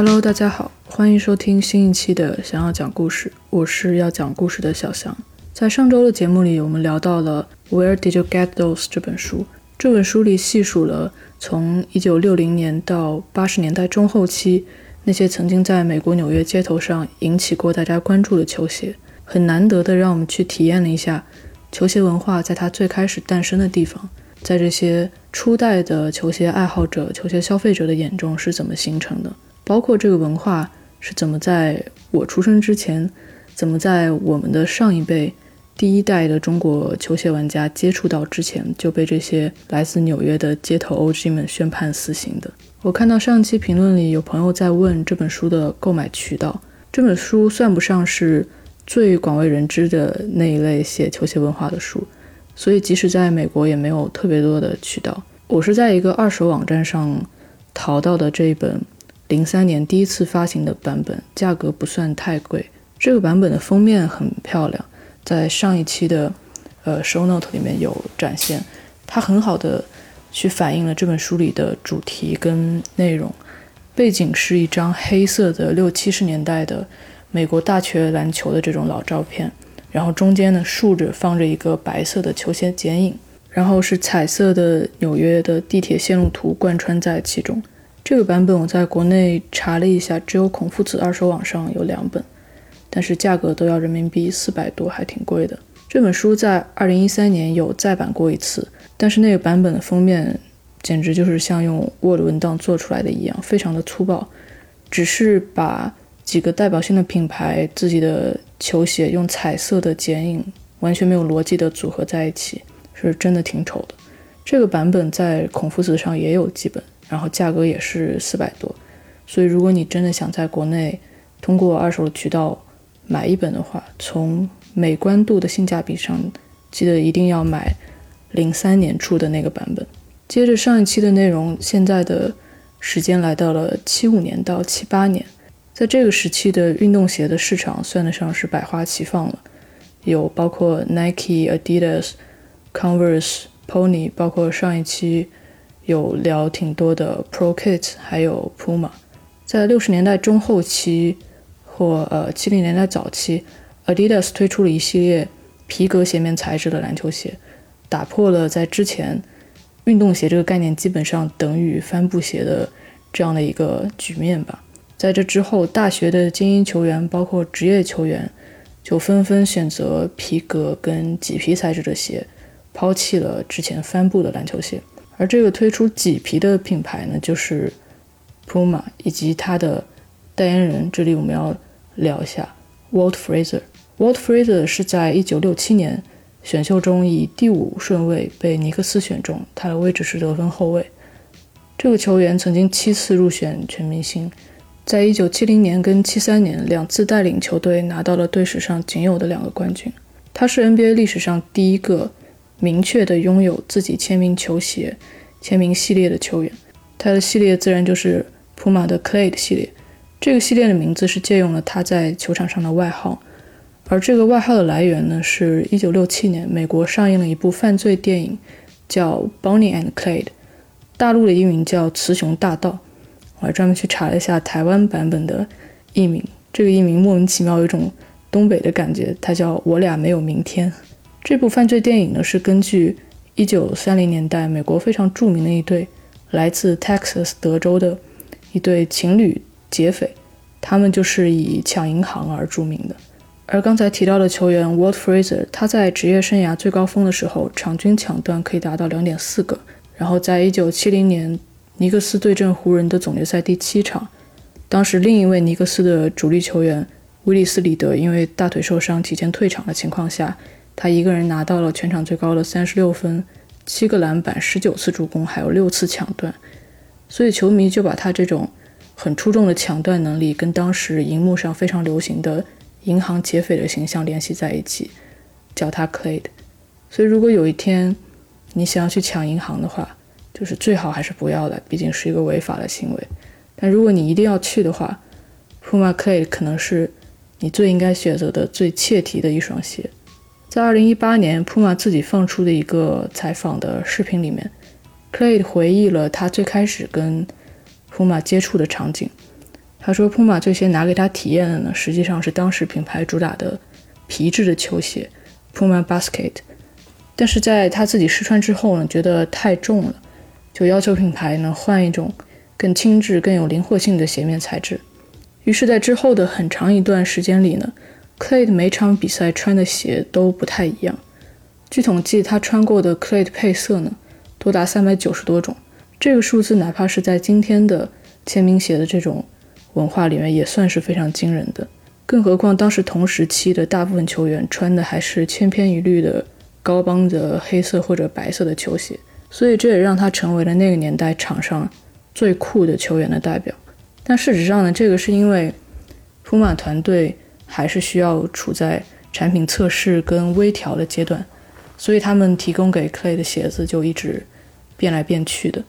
Hello，大家好，欢迎收听新一期的《想要讲故事》，我是要讲故事的小翔。在上周的节目里，我们聊到了《Where Did You Get Those》这本书。这本书里细数了从1960年到80年代中后期那些曾经在美国纽约街头上引起过大家关注的球鞋，很难得的让我们去体验了一下球鞋文化在它最开始诞生的地方，在这些初代的球鞋爱好者、球鞋消费者的眼中是怎么形成的，包括这个文化是怎么在我出生之前，怎么在我们的上一辈。第一代的中国球鞋玩家接触到之前就被这些来自纽约的街头 OG 们宣判死刑的。我看到上期评论里有朋友在问这本书的购买渠道。这本书算不上是最广为人知的那一类写球鞋文化的书，所以即使在美国也没有特别多的渠道。我是在一个二手网站上淘到的这一本零三年第一次发行的版本，价格不算太贵。这个版本的封面很漂亮。在上一期的呃 show note 里面有展现，它很好的去反映了这本书里的主题跟内容。背景是一张黑色的六七十年代的美国大学篮球的这种老照片，然后中间呢竖着放着一个白色的球鞋剪影，然后是彩色的纽约的地铁线路图贯穿在其中。这个版本我在国内查了一下，只有孔夫子二手网上有两本。但是价格都要人民币四百多，还挺贵的。这本书在二零一三年有再版过一次，但是那个版本的封面简直就是像用 Word 文档做出来的一样，非常的粗暴，只是把几个代表性的品牌自己的球鞋用彩色的剪影，完全没有逻辑的组合在一起，是真的挺丑的。这个版本在孔夫子上也有几本，然后价格也是四百多，所以如果你真的想在国内通过二手的渠道，买一本的话，从美观度的性价比上，记得一定要买零三年出的那个版本。接着上一期的内容，现在的时间来到了七五年到七八年，在这个时期的运动鞋的市场算得上是百花齐放了，有包括 Nike、Adidas、Converse、Pony，包括上一期有聊挺多的 Pro Kit，还有 Puma。在六十年代中后期。或呃七零年代早期，Adidas 推出了一系列皮革鞋面材质的篮球鞋，打破了在之前运动鞋这个概念基本上等于帆布鞋的这样的一个局面吧。在这之后，大学的精英球员，包括职业球员，就纷纷选择皮革跟麂皮材质的鞋，抛弃了之前帆布的篮球鞋。而这个推出麂皮的品牌呢，就是 Puma 以及它的代言人。这里我们要。聊一下，Walt Fraser。Walt Fraser 是在一九六七年选秀中以第五顺位被尼克斯选中，他的位置是得分后卫。这个球员曾经七次入选全明星，在一九七零年跟七三年两次带领球队拿到了队史上仅有的两个冠军。他是 NBA 历史上第一个明确的拥有自己签名球鞋签名系列的球员。他的系列自然就是普马的 Clay 的系列。这个系列的名字是借用了他在球场上的外号，而这个外号的来源呢，是一九六七年美国上映了一部犯罪电影，叫《Bonnie and Clyde》，大陆的译名叫《雌雄大盗》。我还专门去查了一下台湾版本的译名，这个译名莫名其妙有一种东北的感觉，它叫《我俩没有明天》。这部犯罪电影呢，是根据一九三零年代美国非常著名的一对来自 Texas 德州的一对情侣。劫匪，他们就是以抢银行而著名的。而刚才提到的球员 Walt Fraser，他在职业生涯最高峰的时候，场均抢断可以达到两点四个。然后，在一九七零年尼克斯对阵湖人的总决赛第七场，当时另一位尼克斯的主力球员威利斯·里德因为大腿受伤提前退场的情况下，他一个人拿到了全场最高的三十六分、七个篮板、十九次助攻，还有六次抢断。所以球迷就把他这种。很出众的抢断能力跟当时荧幕上非常流行的银行劫匪的形象联系在一起，叫他 Clade。所以如果有一天你想要去抢银行的话，就是最好还是不要的，毕竟是一个违法的行为。但如果你一定要去的话，Puma Clade 可能是你最应该选择的最切题的一双鞋。在2018年，Puma 自己放出的一个采访的视频里面，Clade 回忆了他最开始跟普马接触的场景，他说，Puma 这些拿给他体验的呢，实际上是当时品牌主打的皮质的球鞋，Puma Basket。但是在他自己试穿之后呢，觉得太重了，就要求品牌呢换一种更轻质、更有灵活性的鞋面材质。于是，在之后的很长一段时间里呢，Clay 每场比赛穿的鞋都不太一样。据统计，他穿过的 Clay 配色呢，多达三百九十多种。这个数字哪怕是在今天的签名鞋的这种文化里面，也算是非常惊人的。更何况当时同时期的大部分球员穿的还是千篇一律的高帮的黑色或者白色的球鞋，所以这也让他成为了那个年代场上最酷的球员的代表。但事实上呢，这个是因为普马团队还是需要处在产品测试跟微调的阶段。所以他们提供给 Clay 的鞋子就一直变来变去的。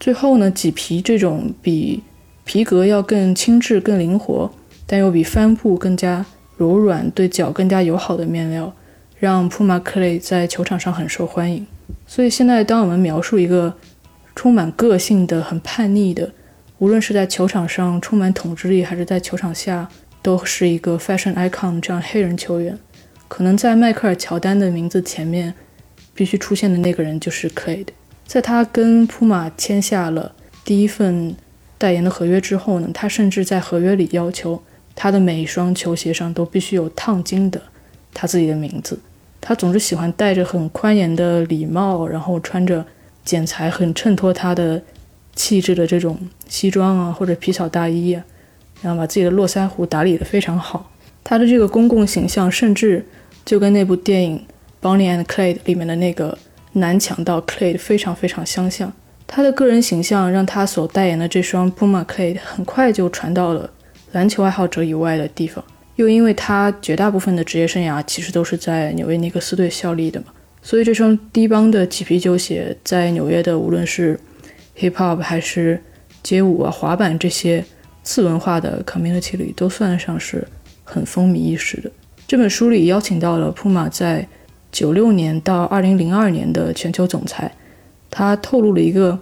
最后呢，麂皮这种比皮革要更轻质、更灵活，但又比帆布更加柔软、对脚更加友好的面料，让 Puma Clay 在球场上很受欢迎。所以现在，当我们描述一个充满个性的、很叛逆的，无论是在球场上充满统治力，还是在球场下都是一个 fashion icon 这样黑人球员。可能在迈克尔·乔丹的名字前面，必须出现的那个人就是 Clay。在他跟普马签下了第一份代言的合约之后呢，他甚至在合约里要求他的每一双球鞋上都必须有烫金的他自己的名字。他总是喜欢戴着很宽檐的礼帽，然后穿着剪裁很衬托他的气质的这种西装啊，或者皮草大衣啊，然后把自己的络腮胡打理得非常好。他的这个公共形象甚至。就跟那部电影《Bonnie and Clyde》里面的那个男强盗 Clyde 非常非常相像。他的个人形象让他所代言的这双 Puma Clyde 很快就传到了篮球爱好者以外的地方。又因为他绝大部分的职业生涯其实都是在纽约尼克斯队效力的嘛，所以这双低帮的麂皮球鞋在纽约的无论是 Hip Hop 还是街舞啊、滑板这些次文化的 community 里都算得上是很风靡一时的。这本书里邀请到了 Puma 在九六年到二零零二年的全球总裁，他透露了一个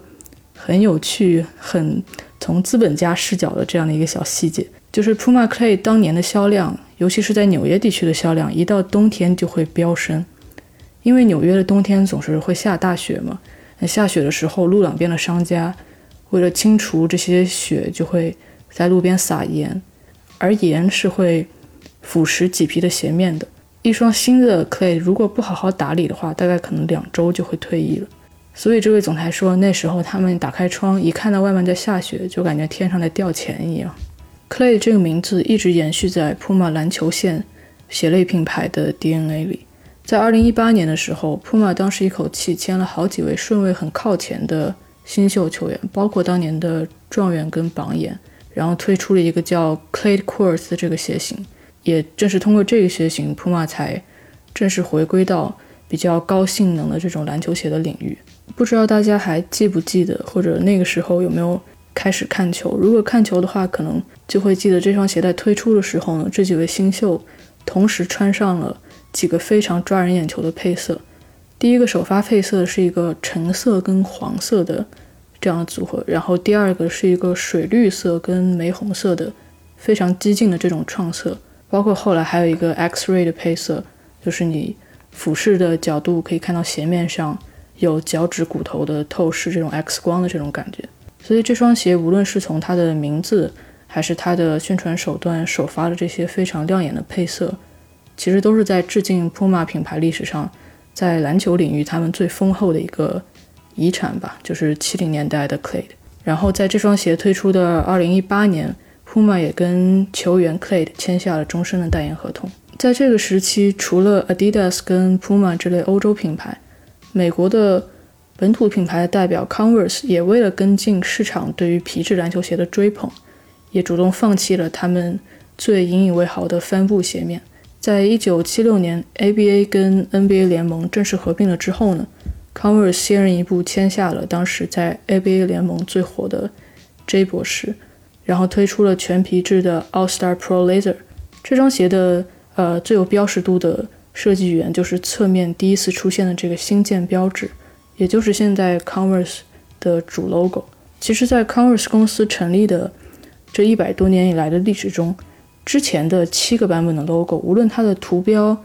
很有趣、很从资本家视角的这样的一个小细节，就是 Puma Clay 当年的销量，尤其是在纽约地区的销量，一到冬天就会飙升，因为纽约的冬天总是会下大雪嘛。那下雪的时候，路两边的商家为了清除这些雪，就会在路边撒盐，而盐是会。腐蚀麂皮的鞋面的一双新的 Clay，如果不好好打理的话，大概可能两周就会退役了。所以这位总裁说，那时候他们打开窗一看到外面在下雪，就感觉天上在掉钱一样。Clay 这个名字一直延续在 Puma 篮球线鞋类品牌的 DNA 里。在2018年的时候，Puma 当时一口气签了好几位顺位很靠前的新秀球员，包括当年的状元跟榜眼，然后推出了一个叫 Clay Quartz 的这个鞋型。也正是通过这个鞋型，Puma 才正式回归到比较高性能的这种篮球鞋的领域。不知道大家还记不记得，或者那个时候有没有开始看球？如果看球的话，可能就会记得这双鞋在推出的时候呢，这几位新秀同时穿上了几个非常抓人眼球的配色。第一个首发配色是一个橙色跟黄色的这样的组合，然后第二个是一个水绿色跟玫红色的非常激进的这种创色。包括后来还有一个 X-ray 的配色，就是你俯视的角度可以看到鞋面上有脚趾骨头的透视，这种 X 光的这种感觉。所以这双鞋无论是从它的名字，还是它的宣传手段首发的这些非常亮眼的配色，其实都是在致敬 Puma 品牌历史上在篮球领域他们最丰厚的一个遗产吧，就是七零年代的 Clade。然后在这双鞋推出的二零一八年。Puma 也跟球员 Clade 签下了终身的代言合同。在这个时期，除了 Adidas 跟 Puma 这类欧洲品牌，美国的本土品牌的代表 Converse 也为了跟进市场对于皮质篮球鞋的追捧，也主动放弃了他们最引以为豪的帆布鞋面。在一九七六年 ABA 跟 NBA 联盟正式合并了之后呢，Converse 先人一步签下了当时在 ABA 联盟最火的 J 博士。然后推出了全皮质的 All Star Pro Laser 这双鞋的呃最有标识度的设计语言就是侧面第一次出现的这个星舰标志，也就是现在 Converse 的主 logo。其实，在 Converse 公司成立的这一百多年以来的历史中，之前的七个版本的 logo，无论它的图标，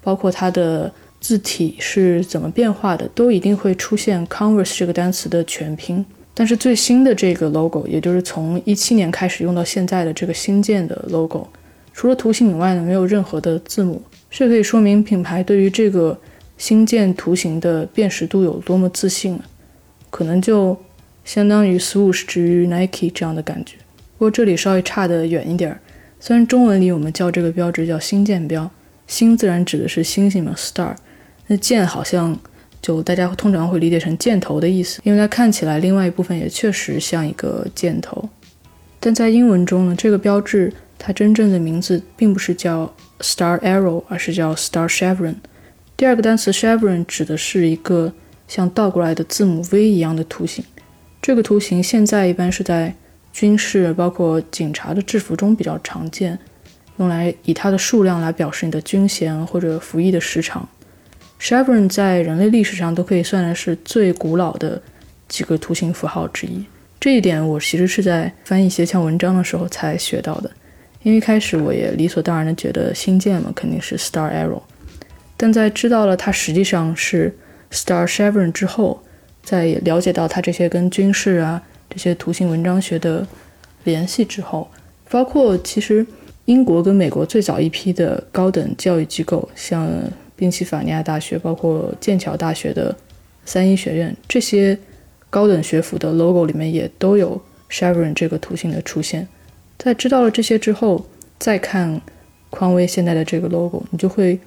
包括它的字体是怎么变化的，都一定会出现 Converse 这个单词的全拼。但是最新的这个 logo，也就是从一七年开始用到现在的这个新建的 logo，除了图形以外呢，没有任何的字母。这可以说明品牌对于这个新建图形的辨识度有多么自信了。可能就相当于 Swoosh 之于 Nike 这样的感觉。不过这里稍微差得远一点儿。虽然中文里我们叫这个标志叫新建标，星自然指的是星星嘛，star。那箭好像就大家通常会理解成箭头的意思，因为它看起来另外一部分也确实像一个箭头。但在英文中呢，这个标志它真正的名字并不是叫 Star Arrow，而是叫 Star Chevron。第二个单词 Chevron 指的是一个。像倒过来的字母 V 一样的图形，这个图形现在一般是在军事，包括警察的制服中比较常见，用来以它的数量来表示你的军衔或者服役的时长。Chevron 在人类历史上都可以算的是最古老的几个图形符号之一。这一点我其实是在翻译斜墙文章的时候才学到的，因为一开始我也理所当然的觉得星舰嘛肯定是 Star Arrow，但在知道了它实际上是。Star Chevron 之后，在了解到它这些跟军事啊这些图形文章学的联系之后，包括其实英国跟美国最早一批的高等教育机构，像宾夕法尼亚大学，包括剑桥大学的三一学院，这些高等学府的 logo 里面也都有 Chevron 这个图形的出现。在知道了这些之后，再看匡威现在的这个 logo，你就会。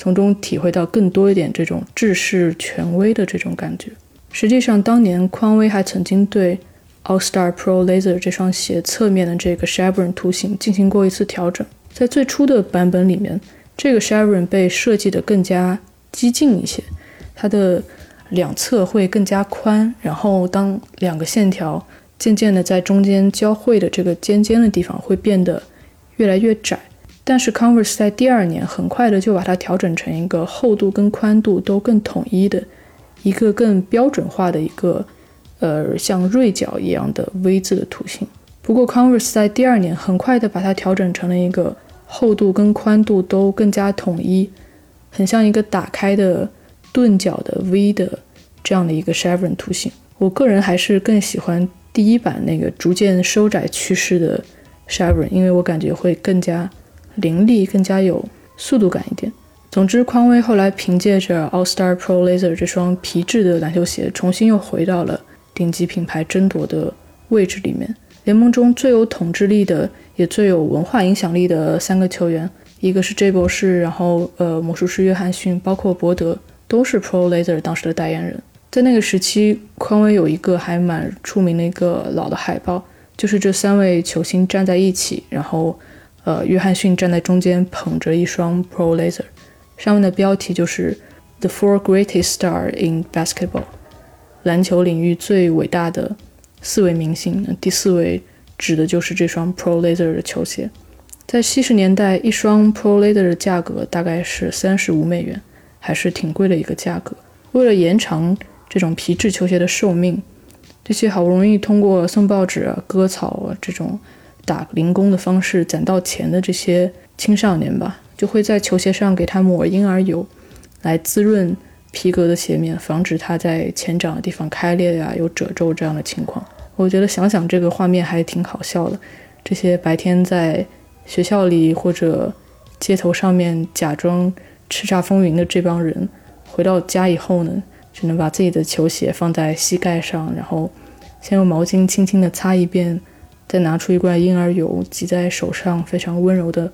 从中体会到更多一点这种制式权威的这种感觉。实际上，当年匡威还曾经对 All Star Pro Laser 这双鞋侧面的这个 chevron 图形进行过一次调整。在最初的版本里面，这个 Sharon 被设计得更加激进一些，它的两侧会更加宽，然后当两个线条渐渐的在中间交汇的这个尖尖的地方会变得越来越窄。但是 Converse 在第二年很快的就把它调整成一个厚度跟宽度都更统一的一个更标准化的一个呃像锐角一样的 V 字的图形。不过 Converse 在第二年很快的把它调整成了一个厚度跟宽度都更加统一，很像一个打开的钝角的 V 的这样的一个 chevron 图形。我个人还是更喜欢第一版那个逐渐收窄趋势的 chevron，因为我感觉会更加。凌厉更加有速度感一点。总之，匡威后来凭借着 All Star Pro Laser 这双皮质的篮球鞋，重新又回到了顶级品牌争夺的位置里面。联盟中最有统治力的，也最有文化影响力的三个球员，一个是 J 博士，然后呃魔术师约翰逊，包括伯德，都是 Pro Laser 当时的代言人。在那个时期，匡威有一个还蛮出名的一个老的海报，就是这三位球星站在一起，然后。呃，约翰逊站在中间，捧着一双 Pro Laser，上面的标题就是 The Four Greatest Star in Basketball，篮球领域最伟大的四位明星。第四位指的就是这双 Pro Laser 的球鞋。在七十年代，一双 Pro Laser 的价格大概是三十五美元，还是挺贵的一个价格。为了延长这种皮质球鞋的寿命，这些好不容易通过送报纸啊、割草啊这种。打零工的方式攒到钱的这些青少年吧，就会在球鞋上给它抹婴儿油，来滋润皮革的鞋面，防止它在前掌的地方开裂呀、有褶皱这样的情况。我觉得想想这个画面还挺好笑的。这些白天在学校里或者街头上面假装叱咤风云的这帮人，回到家以后呢，只能把自己的球鞋放在膝盖上，然后先用毛巾轻轻地擦一遍。再拿出一罐婴儿油，挤在手上，非常温柔地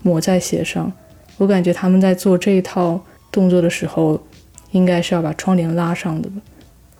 抹在鞋上。我感觉他们在做这一套动作的时候，应该是要把窗帘拉上的吧，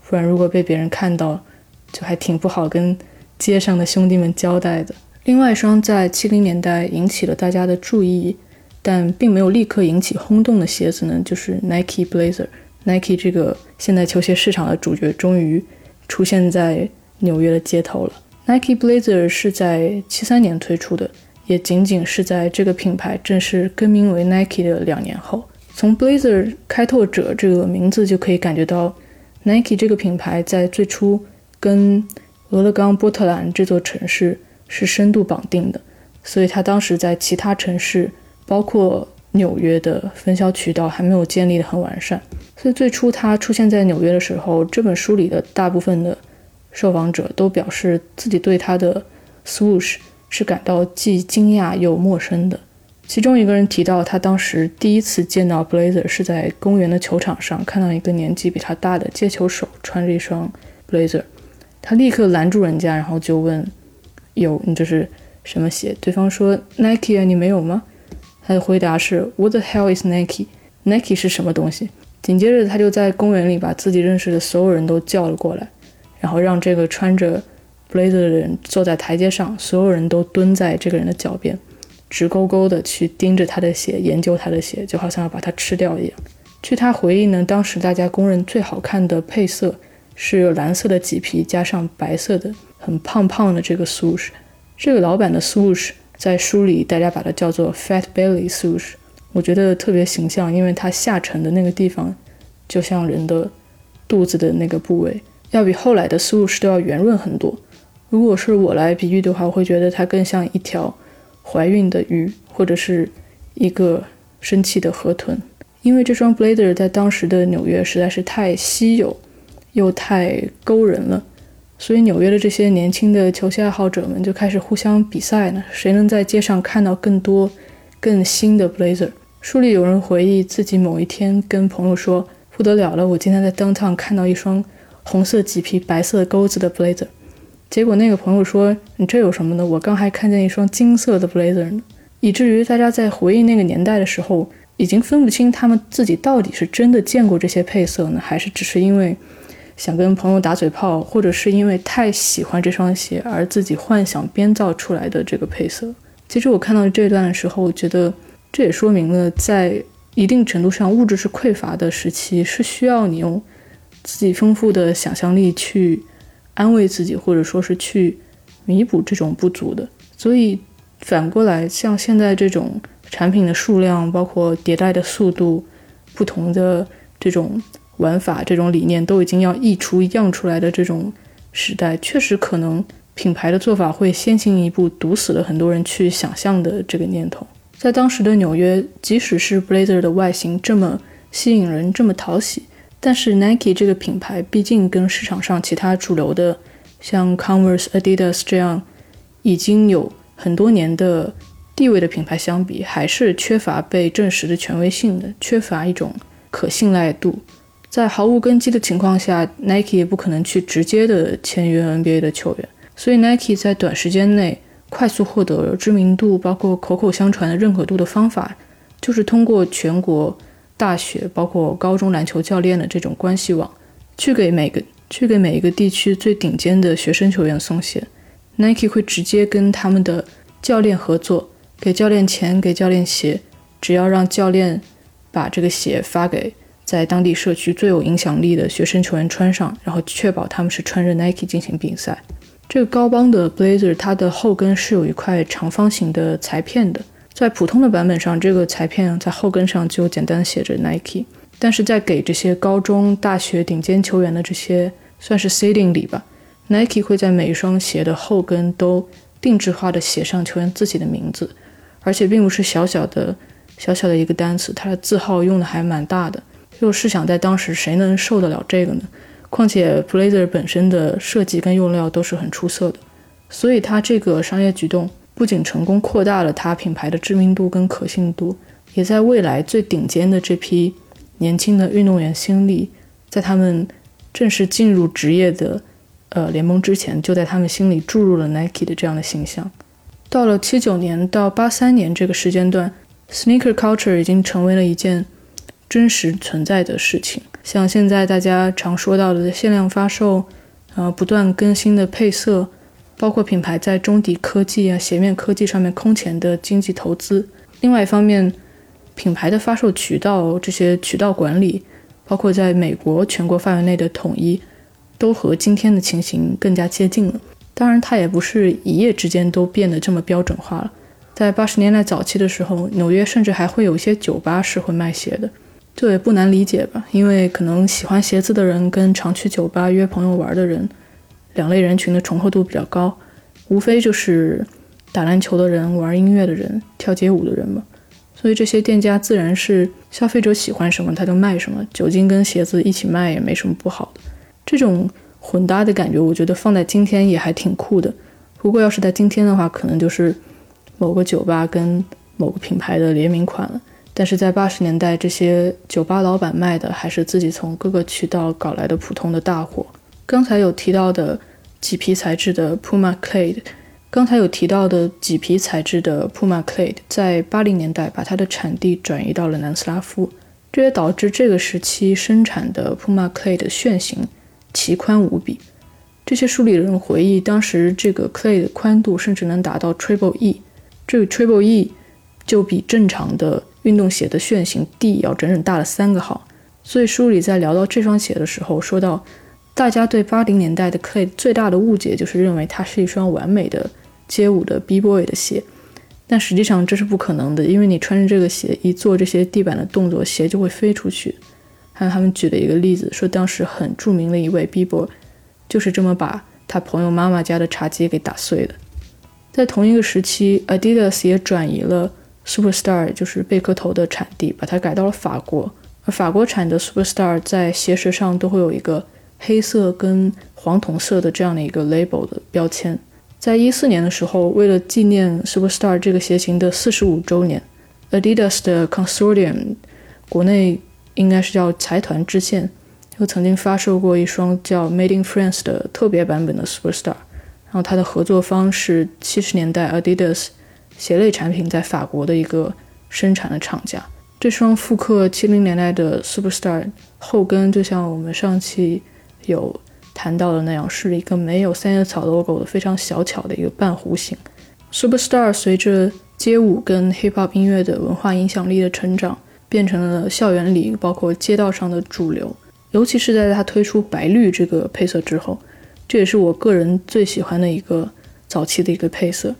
不然如果被别人看到，就还挺不好跟街上的兄弟们交代的。另外一双在七零年代引起了大家的注意，但并没有立刻引起轰动的鞋子呢，就是 Nike Blazer。Nike 这个现代球鞋市场的主角，终于出现在纽约的街头了。Nike Blazer 是在七三年推出的，也仅仅是在这个品牌正式更名为 Nike 的两年后。从 Blazer 开拓者这个名字就可以感觉到，Nike 这个品牌在最初跟俄勒冈波特兰这座城市是深度绑定的，所以它当时在其他城市，包括纽约的分销渠道还没有建立的很完善。所以最初它出现在纽约的时候，这本书里的大部分的受访者都表示自己对它的 swoosh 是感到既惊讶又陌生的。其中一个人提到，他当时第一次见到 Blazer 是在公园的球场上，看到一个年纪比他大的接球手穿着一双 Blazer，他立刻拦住人家，然后就问：“有，你这是什么鞋？”对方说：“Nike，你没有吗？”他的回答是：“What the hell is Nike？Nike 是什么东西？”紧接着，他就在公园里把自己认识的所有人都叫了过来，然后让这个穿着 Blazer 的人坐在台阶上，所有人都蹲在这个人的脚边。直勾勾的去盯着他的鞋，研究他的鞋，就好像要把它吃掉一样。据他回忆呢，当时大家公认最好看的配色是蓝色的麂皮加上白色的很胖胖的这个 swoosh。这个老板的 swoosh 在书里大家把它叫做 fat belly swoosh，我觉得特别形象，因为它下沉的那个地方就像人的肚子的那个部位，要比后来的 swoosh 都要圆润很多。如果是我来比喻的话，我会觉得它更像一条。怀孕的鱼，或者是一个生气的河豚，因为这双 Blazer 在当时的纽约实在是太稀有，又太勾人了，所以纽约的这些年轻的球鞋爱好者们就开始互相比赛呢，谁能在街上看到更多、更新的 Blazer？书里有人回忆自己某一天跟朋友说：“不得了了，我今天在 Downtown 看到一双红色麂皮、白色钩子的 Blazer。”结果那个朋友说：“你这有什么呢？我刚还看见一双金色的 blazer 呢。”以至于大家在回忆那个年代的时候，已经分不清他们自己到底是真的见过这些配色呢，还是只是因为想跟朋友打嘴炮，或者是因为太喜欢这双鞋而自己幻想编造出来的这个配色。其实我看到这段的时候，我觉得这也说明了，在一定程度上物质是匮乏的时期，是需要你用自己丰富的想象力去。安慰自己，或者说是去弥补这种不足的。所以反过来，像现在这种产品的数量，包括迭代的速度，不同的这种玩法、这种理念都已经要溢出样出来的这种时代，确实可能品牌的做法会先行一步，堵死了很多人去想象的这个念头。在当时的纽约，即使是 Blazer 的外形这么吸引人，这么讨喜。但是 Nike 这个品牌毕竟跟市场上其他主流的，像 Converse、Adidas 这样已经有很多年的地位的品牌相比，还是缺乏被证实的权威性的，缺乏一种可信赖度。在毫无根基的情况下，Nike 也不可能去直接的签约 NBA 的球员。所以 Nike 在短时间内快速获得知名度，包括口口相传的认可度的方法，就是通过全国。大学包括高中篮球教练的这种关系网，去给每个去给每一个地区最顶尖的学生球员送鞋，Nike 会直接跟他们的教练合作，给教练钱，给教练鞋，只要让教练把这个鞋发给在当地社区最有影响力的学生球员穿上，然后确保他们是穿着 Nike 进行比赛。这个高帮的 Blazer 它的后跟是有一块长方形的裁片的。在普通的版本上，这个裁片在后跟上就简单写着 Nike，但是在给这些高中、大学顶尖球员的这些算是 seeding 里吧，Nike 会在每一双鞋的后跟都定制化的写上球员自己的名字，而且并不是小小的、小小的一个单词，它的字号用的还蛮大的。就试想，在当时谁能受得了这个呢？况且 Blazer 本身的设计跟用料都是很出色的，所以它这个商业举动。不仅成功扩大了它品牌的知名度跟可信度，也在未来最顶尖的这批年轻的运动员心里，在他们正式进入职业的呃联盟之前，就在他们心里注入了 Nike 的这样的形象。到了七九年到八三年这个时间段，sneaker culture 已经成为了一件真实存在的事情。像现在大家常说到的限量发售，呃，不断更新的配色。包括品牌在中底科技啊、鞋面科技上面空前的经济投资。另外一方面，品牌的发售渠道、这些渠道管理，包括在美国全国范围内的统一，都和今天的情形更加接近了。当然，它也不是一夜之间都变得这么标准化了。在八十年代早期的时候，纽约甚至还会有一些酒吧是会卖鞋的，这也不难理解吧？因为可能喜欢鞋子的人跟常去酒吧约朋友玩的人。两类人群的重合度比较高，无非就是打篮球的人、玩音乐的人、跳街舞的人嘛。所以这些店家自然是消费者喜欢什么他就卖什么，酒精跟鞋子一起卖也没什么不好的。这种混搭的感觉，我觉得放在今天也还挺酷的。不过要是在今天的话，可能就是某个酒吧跟某个品牌的联名款了。但是在八十年代，这些酒吧老板卖的还是自己从各个渠道搞来的普通的大货。刚才有提到的麂皮材质的 Puma Clade，刚才有提到的麂皮材质的 Puma Clade，在八零年代把它的产地转移到了南斯拉夫，这也导致这个时期生产的 Puma Clade 楦型奇宽无比。这些书里人回忆，当时这个 Clade 宽度甚至能达到 Triple E，这个 Triple E 就比正常的运动鞋的楦型 D 要整整大了三个号，所以书里在聊到这双鞋的时候，说到大家对八零年代的 Clay 最大的误解就是认为它是一双完美的街舞的 B boy 的鞋，但实际上这是不可能的，因为你穿着这个鞋一做这些地板的动作，鞋就会飞出去。还有他们举了一个例子，说当时很著名的一位 B boy 就是这么把他朋友妈妈家的茶几给打碎的。在同一个时期，Adidas 也转移了。Superstar 就是贝壳头的产地，把它改到了法国。而法国产的 Superstar 在鞋舌上都会有一个黑色跟黄铜色的这样的一个 label 的标签。在一四年的时候，为了纪念 Superstar 这个鞋型的四十五周年，Adidas 的 Consortium 国内应该是叫财团支线，又曾经发售过一双叫 Made in France 的特别版本的 Superstar。然后它的合作方是七十年代 Adidas。鞋类产品在法国的一个生产的厂家，这双复刻七零年代的 Superstar 后跟就像我们上期有谈到的那样，是一个没有三叶草 logo 的非常小巧的一个半弧形。Superstar 随着街舞跟 hip hop 音乐的文化影响力的成长，变成了校园里包括街道上的主流，尤其是在它推出白绿这个配色之后，这也是我个人最喜欢的一个早期的一个配色。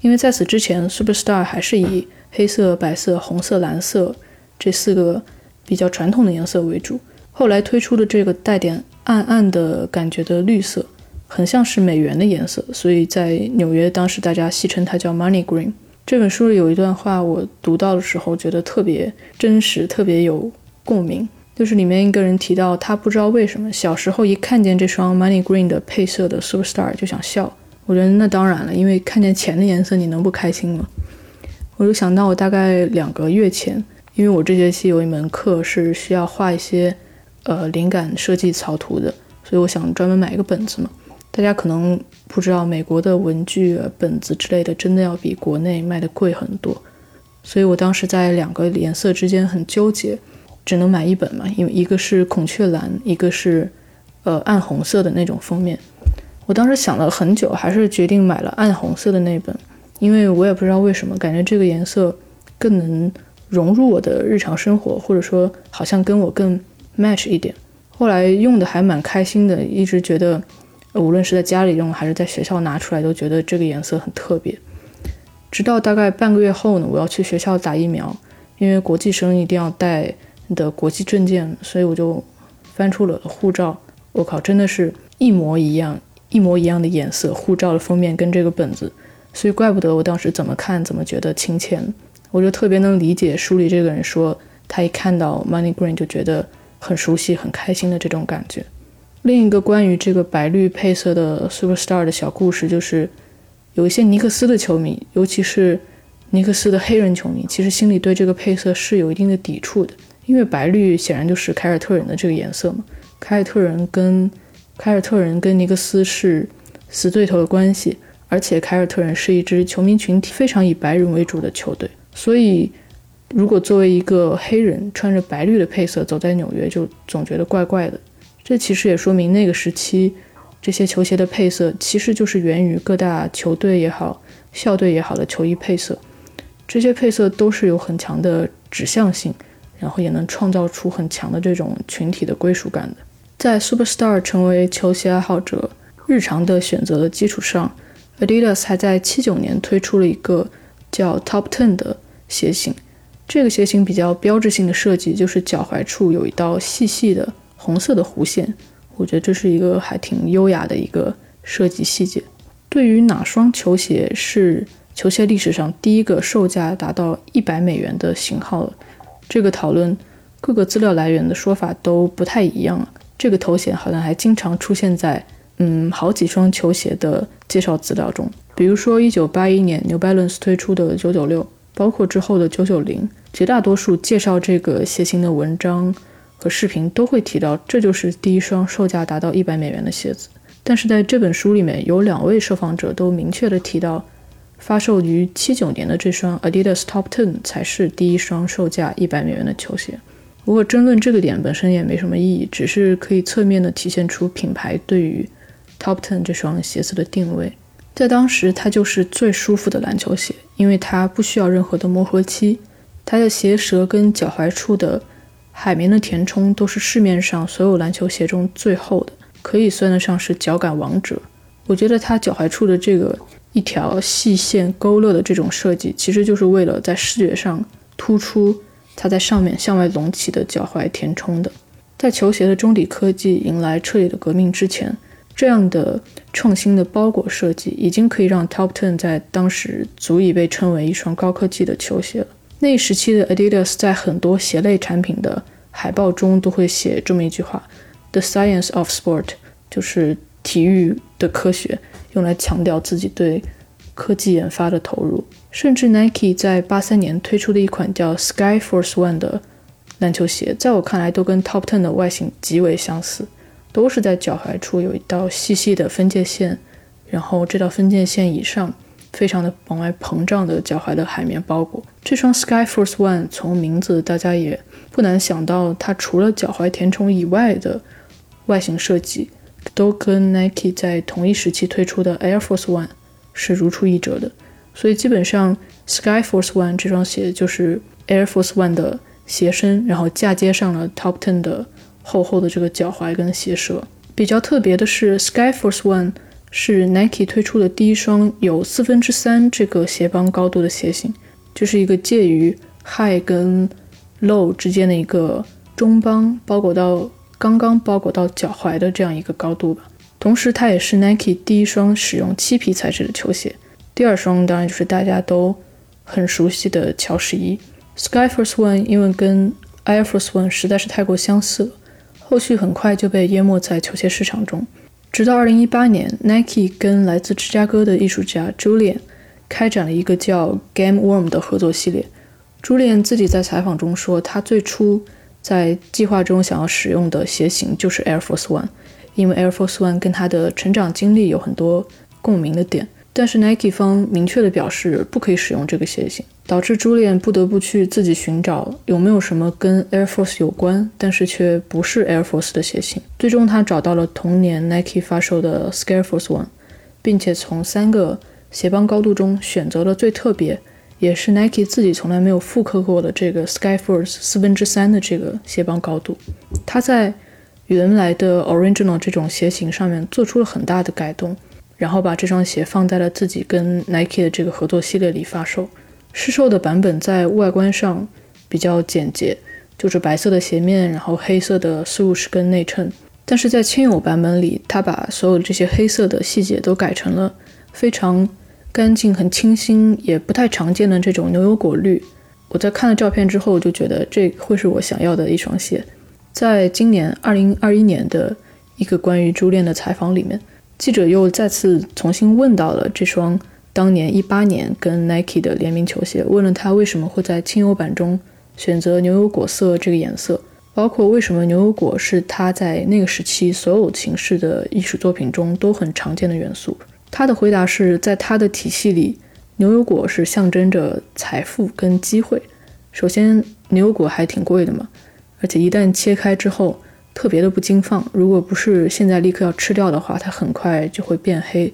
因为在此之前，Superstar 还是以黑色、白色、红色、蓝色这四个比较传统的颜色为主。后来推出的这个带点暗暗的感觉的绿色，很像是美元的颜色，所以在纽约当时大家戏称它叫 Money Green。这本书里有一段话，我读到的时候觉得特别真实，特别有共鸣。就是里面一个人提到，他不知道为什么小时候一看见这双 Money Green 的配色的 Superstar 就想笑。我觉得那当然了，因为看见钱的颜色，你能不开心吗？我就想到我大概两个月前，因为我这学期有一门课是需要画一些呃灵感设计草图的，所以我想专门买一个本子嘛。大家可能不知道，美国的文具本子之类的真的要比国内卖的贵很多，所以我当时在两个颜色之间很纠结，只能买一本嘛，因为一个是孔雀蓝，一个是呃暗红色的那种封面。我当时想了很久，还是决定买了暗红色的那本，因为我也不知道为什么，感觉这个颜色更能融入我的日常生活，或者说好像跟我更 match 一点。后来用的还蛮开心的，一直觉得无论是在家里用还是在学校拿出来，都觉得这个颜色很特别。直到大概半个月后呢，我要去学校打疫苗，因为国际生一定要带的国际证件，所以我就翻出了护照。我靠，真的是一模一样。一模一样的颜色，护照的封面跟这个本子，所以怪不得我当时怎么看怎么觉得亲切。我就特别能理解书里这个人说，他一看到 Money Green 就觉得很熟悉、很开心的这种感觉。另一个关于这个白绿配色的 Superstar 的小故事，就是有一些尼克斯的球迷，尤其是尼克斯的黑人球迷，其实心里对这个配色是有一定的抵触的，因为白绿显然就是凯尔特人的这个颜色嘛，凯尔特人跟凯尔特人跟尼克斯是死对头的关系，而且凯尔特人是一支球迷群体非常以白人为主的球队，所以如果作为一个黑人穿着白绿的配色走在纽约，就总觉得怪怪的。这其实也说明那个时期这些球鞋的配色其实就是源于各大球队也好、校队也好的球衣配色，这些配色都是有很强的指向性，然后也能创造出很强的这种群体的归属感的。在 Superstar 成为球鞋爱好者日常的选择的基础上，Adidas 还在七九年推出了一个叫 Top Ten 的鞋型。这个鞋型比较标志性的设计就是脚踝处有一道细细的红色的弧线，我觉得这是一个还挺优雅的一个设计细节。对于哪双球鞋是球鞋历史上第一个售价达到一百美元的型号，这个讨论各个资料来源的说法都不太一样。这个头衔好像还经常出现在嗯好几双球鞋的介绍资料中，比如说一九八一年 New Balance 推出的九九六，包括之后的九九零，绝大多数介绍这个鞋型的文章和视频都会提到，这就是第一双售价达到一百美元的鞋子。但是在这本书里面有两位受访者都明确的提到，发售于七九年的这双 Adidas Top Ten 才是第一双售价一百美元的球鞋。不过争论这个点本身也没什么意义，只是可以侧面的体现出品牌对于 Top Ten 这双鞋子的定位。在当时，它就是最舒服的篮球鞋，因为它不需要任何的磨合期，它的鞋舌跟脚踝处的海绵的填充都是市面上所有篮球鞋中最厚的。可以算得上是脚感王者。我觉得它脚踝处的这个一条细线勾勒的这种设计，其实就是为了在视觉上突出它在上面向外隆起的脚踝填充的。在球鞋的中底科技迎来彻底的革命之前，这样的创新的包裹设计已经可以让 Top Ten 在当时足以被称为一双高科技的球鞋了。那一时期的 Adidas 在很多鞋类产品的海报中都会写这么一句话。The science of sport 就是体育的科学，用来强调自己对科技研发的投入。甚至 Nike 在八三年推出的一款叫 Sky Force One 的篮球鞋，在我看来都跟 Top Ten 的外形极为相似，都是在脚踝处有一道细细的分界线，然后这道分界线以上非常的往外膨胀的脚踝的海绵包裹。这双 Sky Force One 从名字大家也不难想到，它除了脚踝填充以外的。外形设计都跟 Nike 在同一时期推出的 Air Force One 是如出一辙的，所以基本上 Sky Force One 这双鞋就是 Air Force One 的鞋身，然后嫁接上了 Top Ten 的厚厚的这个脚踝跟鞋舌。比较特别的是，Sky Force One 是 Nike 推出的第一双有四分之三这个鞋帮高度的鞋型，就是一个介于 High 跟 Low 之间的一个中帮，包裹到。刚刚包裹到脚踝的这样一个高度吧。同时，它也是 Nike 第一双使用漆皮材质的球鞋。第二双当然就是大家都很熟悉的乔十一 Skyforce One，因为跟 Air Force One 实在是太过相似了，后续很快就被淹没在球鞋市场中。直到2018年，Nike 跟来自芝加哥的艺术家 Julian 开展了一个叫 Game Worm 的合作系列。Julian 自己在采访中说，他最初。在计划中想要使用的鞋型就是 Air Force One，因为 Air Force One 跟他的成长经历有很多共鸣的点。但是 Nike 方明确的表示不可以使用这个鞋型，导致 Julian 不得不去自己寻找有没有什么跟 Air Force 有关，但是却不是 Air Force 的鞋型。最终他找到了同年 Nike 发售的 Scare Force One，并且从三个鞋帮高度中选择了最特别。也是 Nike 自己从来没有复刻过的这个 Skyforce 四分之三的这个鞋帮高度，它在原来的 Original 这种鞋型上面做出了很大的改动，然后把这双鞋放在了自己跟 Nike 的这个合作系列里发售。试售的版本在外观上比较简洁，就是白色的鞋面，然后黑色的 swoosh 跟内衬。但是在亲友版本里，他把所有这些黑色的细节都改成了非常。干净、很清新，也不太常见的这种牛油果绿。我在看了照片之后，就觉得这会是我想要的一双鞋。在今年二零二一年的一个关于朱恋的采访里面，记者又再次重新问到了这双当年一八年跟 Nike 的联名球鞋，问了他为什么会在轻油版中选择牛油果色这个颜色，包括为什么牛油果是他在那个时期所有形式的艺术作品中都很常见的元素。他的回答是在他的体系里，牛油果是象征着财富跟机会。首先，牛油果还挺贵的嘛，而且一旦切开之后，特别的不经放。如果不是现在立刻要吃掉的话，它很快就会变黑，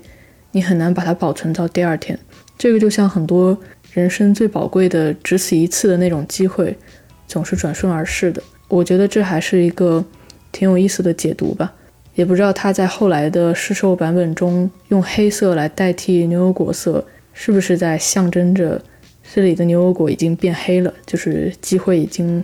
你很难把它保存到第二天。这个就像很多人生最宝贵的只此一次的那种机会，总是转瞬而逝的。我觉得这还是一个挺有意思的解读吧。也不知道他在后来的试售版本中用黑色来代替牛油果色，是不是在象征着这里的牛油果已经变黑了，就是机会已经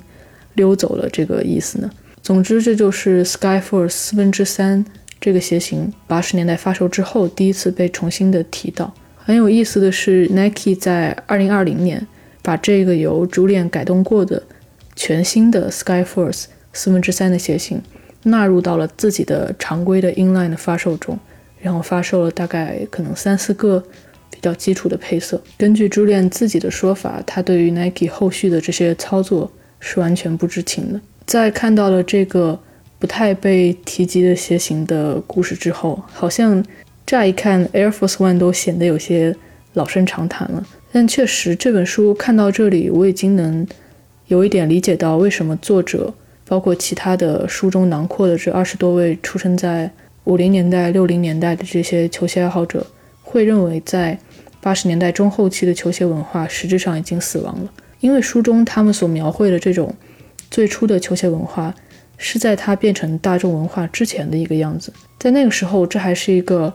溜走了这个意思呢？总之，这就是 Skyforce 四分之三这个鞋型八十年代发售之后第一次被重新的提到。很有意思的是，Nike 在二零二零年把这个由 Julian 改动过的全新的 Skyforce 四分之三的鞋型纳入到了自己的常规的 Inline 的发售中，然后发售了大概可能三四个比较基础的配色。根据 Julian 自己的说法，他对于 Nike 后续的这些操作是完全不知情的。在看到了这个不太被提及的鞋型的故事之后，好像乍一看 Air Force One 都显得有些老生常谈了。但确实，这本书看到这里，我已经能有一点理解到为什么作者。包括其他的书中囊括的这二十多位出生在五零年代、六零年代的这些球鞋爱好者，会认为在八十年代中后期的球鞋文化实质上已经死亡了，因为书中他们所描绘的这种最初的球鞋文化是在它变成大众文化之前的一个样子。在那个时候，这还是一个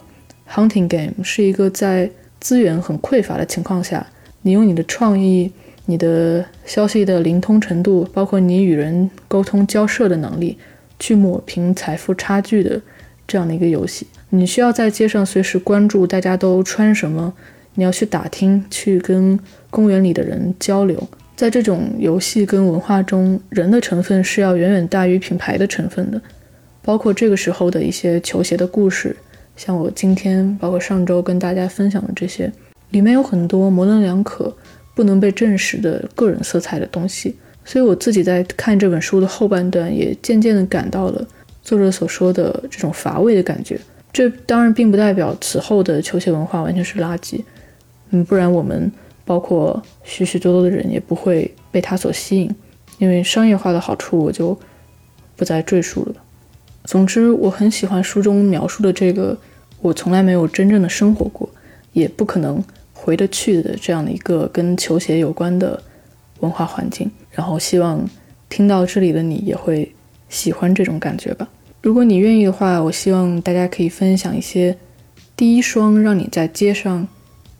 hunting game，是一个在资源很匮乏的情况下，你用你的创意。你的消息的灵通程度，包括你与人沟通交涉的能力，去抹平财富差距的这样的一个游戏。你需要在街上随时关注大家都穿什么，你要去打听，去跟公园里的人交流。在这种游戏跟文化中，人的成分是要远远大于品牌的成分的。包括这个时候的一些球鞋的故事，像我今天包括上周跟大家分享的这些，里面有很多模棱两可。不能被证实的个人色彩的东西，所以我自己在看这本书的后半段，也渐渐地感到了作者所说的这种乏味的感觉。这当然并不代表此后的球鞋文化完全是垃圾，嗯，不然我们包括许许多多的人也不会被它所吸引。因为商业化的好处，我就不再赘述了。总之，我很喜欢书中描述的这个我从来没有真正的生活过，也不可能。回得去的这样的一个跟球鞋有关的文化环境，然后希望听到这里的你也会喜欢这种感觉吧。如果你愿意的话，我希望大家可以分享一些第一双让你在街上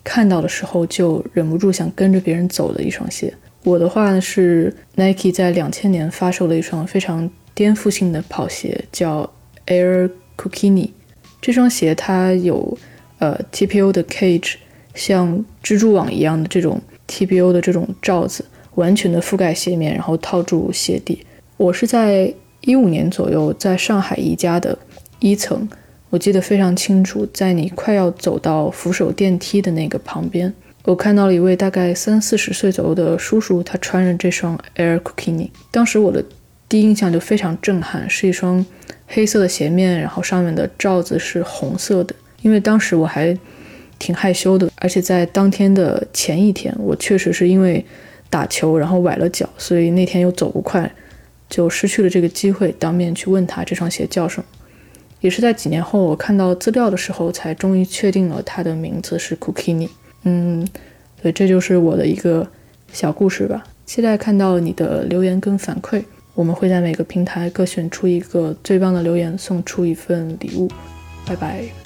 看到的时候就忍不住想跟着别人走的一双鞋。我的话呢是 Nike 在两千年发售的一双非常颠覆性的跑鞋，叫 Air c o k i n i 这双鞋它有呃 TPO 的 cage。像蜘蛛网一样的这种 TPO 的这种罩子，完全的覆盖鞋面，然后套住鞋底。我是在一五年左右在上海宜家的一层，我记得非常清楚，在你快要走到扶手电梯的那个旁边，我看到了一位大概三四十岁左右的叔叔，他穿着这双 Air Cookini 当时我的第一印象就非常震撼，是一双黑色的鞋面，然后上面的罩子是红色的，因为当时我还。挺害羞的，而且在当天的前一天，我确实是因为打球然后崴了脚，所以那天又走不快，就失去了这个机会当面去问他这双鞋叫什么。也是在几年后，我看到资料的时候，才终于确定了他的名字是 Cookini。嗯，所以这就是我的一个小故事吧。期待看到你的留言跟反馈，我们会在每个平台各选出一个最棒的留言，送出一份礼物。拜拜。